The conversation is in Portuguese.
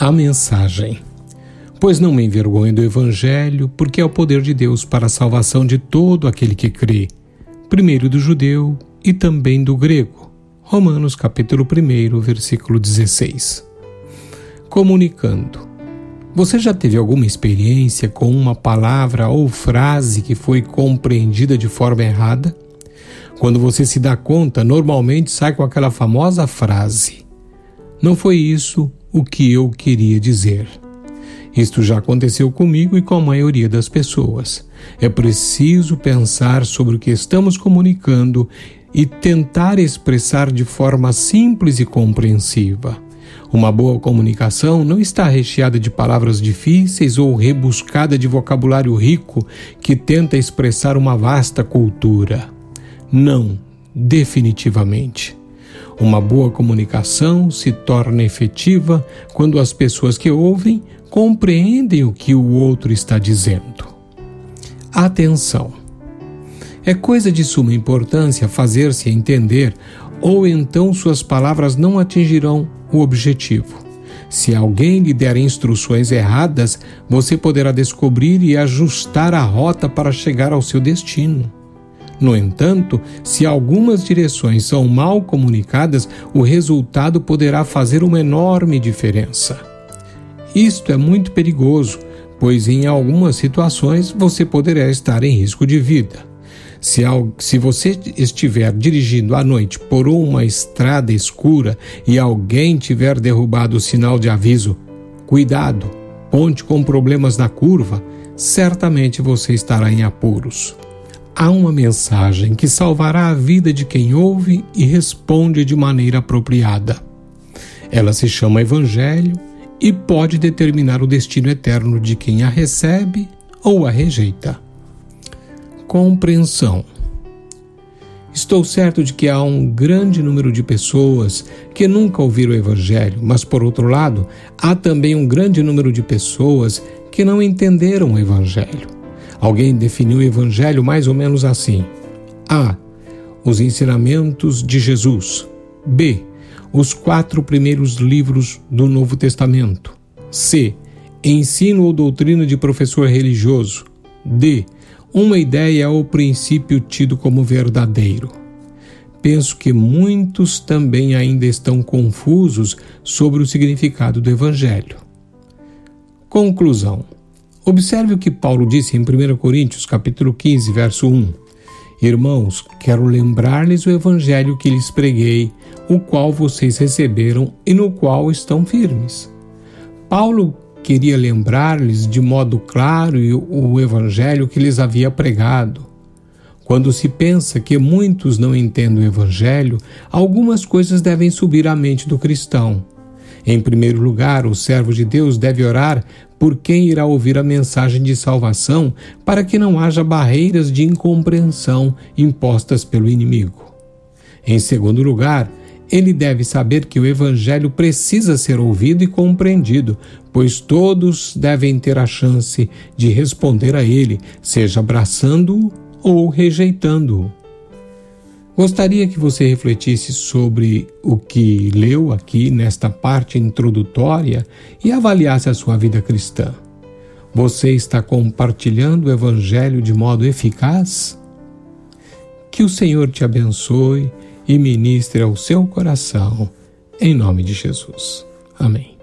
A mensagem. Pois não me envergonho do Evangelho, porque é o poder de Deus para a salvação de todo aquele que crê, primeiro do judeu e também do grego. Romanos capítulo 1, versículo 16. Comunicando. Você já teve alguma experiência com uma palavra ou frase que foi compreendida de forma errada? Quando você se dá conta, normalmente sai com aquela famosa frase: Não foi isso o que eu queria dizer. Isto já aconteceu comigo e com a maioria das pessoas. É preciso pensar sobre o que estamos comunicando e tentar expressar de forma simples e compreensiva. Uma boa comunicação não está recheada de palavras difíceis ou rebuscada de vocabulário rico que tenta expressar uma vasta cultura. Não, definitivamente. Uma boa comunicação se torna efetiva quando as pessoas que ouvem compreendem o que o outro está dizendo. Atenção! É coisa de suma importância fazer-se entender, ou então suas palavras não atingirão o objetivo. Se alguém lhe der instruções erradas, você poderá descobrir e ajustar a rota para chegar ao seu destino. No entanto, se algumas direções são mal comunicadas, o resultado poderá fazer uma enorme diferença. Isto é muito perigoso, pois em algumas situações você poderá estar em risco de vida. Se, se você estiver dirigindo à noite por uma estrada escura e alguém tiver derrubado o sinal de aviso, cuidado, ponte com problemas na curva, certamente você estará em apuros há uma mensagem que salvará a vida de quem ouve e responde de maneira apropriada. Ela se chama Evangelho e pode determinar o destino eterno de quem a recebe ou a rejeita. Compreensão. Estou certo de que há um grande número de pessoas que nunca ouviram o Evangelho, mas, por outro lado, há também um grande número de pessoas que não entenderam o Evangelho. Alguém definiu o Evangelho mais ou menos assim: A. Os ensinamentos de Jesus. B. Os quatro primeiros livros do Novo Testamento. C. Ensino ou doutrina de professor religioso. D. Uma ideia ou princípio tido como verdadeiro. Penso que muitos também ainda estão confusos sobre o significado do Evangelho. Conclusão. Observe o que Paulo disse em 1 Coríntios, capítulo 15, verso 1. Irmãos, quero lembrar-lhes o evangelho que lhes preguei, o qual vocês receberam e no qual estão firmes. Paulo queria lembrar-lhes de modo claro o evangelho que lhes havia pregado. Quando se pensa que muitos não entendem o evangelho, algumas coisas devem subir à mente do cristão. Em primeiro lugar, o servo de Deus deve orar por quem irá ouvir a mensagem de salvação, para que não haja barreiras de incompreensão impostas pelo inimigo. Em segundo lugar, ele deve saber que o Evangelho precisa ser ouvido e compreendido, pois todos devem ter a chance de responder a ele, seja abraçando-o ou rejeitando-o. Gostaria que você refletisse sobre o que leu aqui nesta parte introdutória e avaliasse a sua vida cristã. Você está compartilhando o Evangelho de modo eficaz? Que o Senhor te abençoe e ministre ao seu coração, em nome de Jesus. Amém.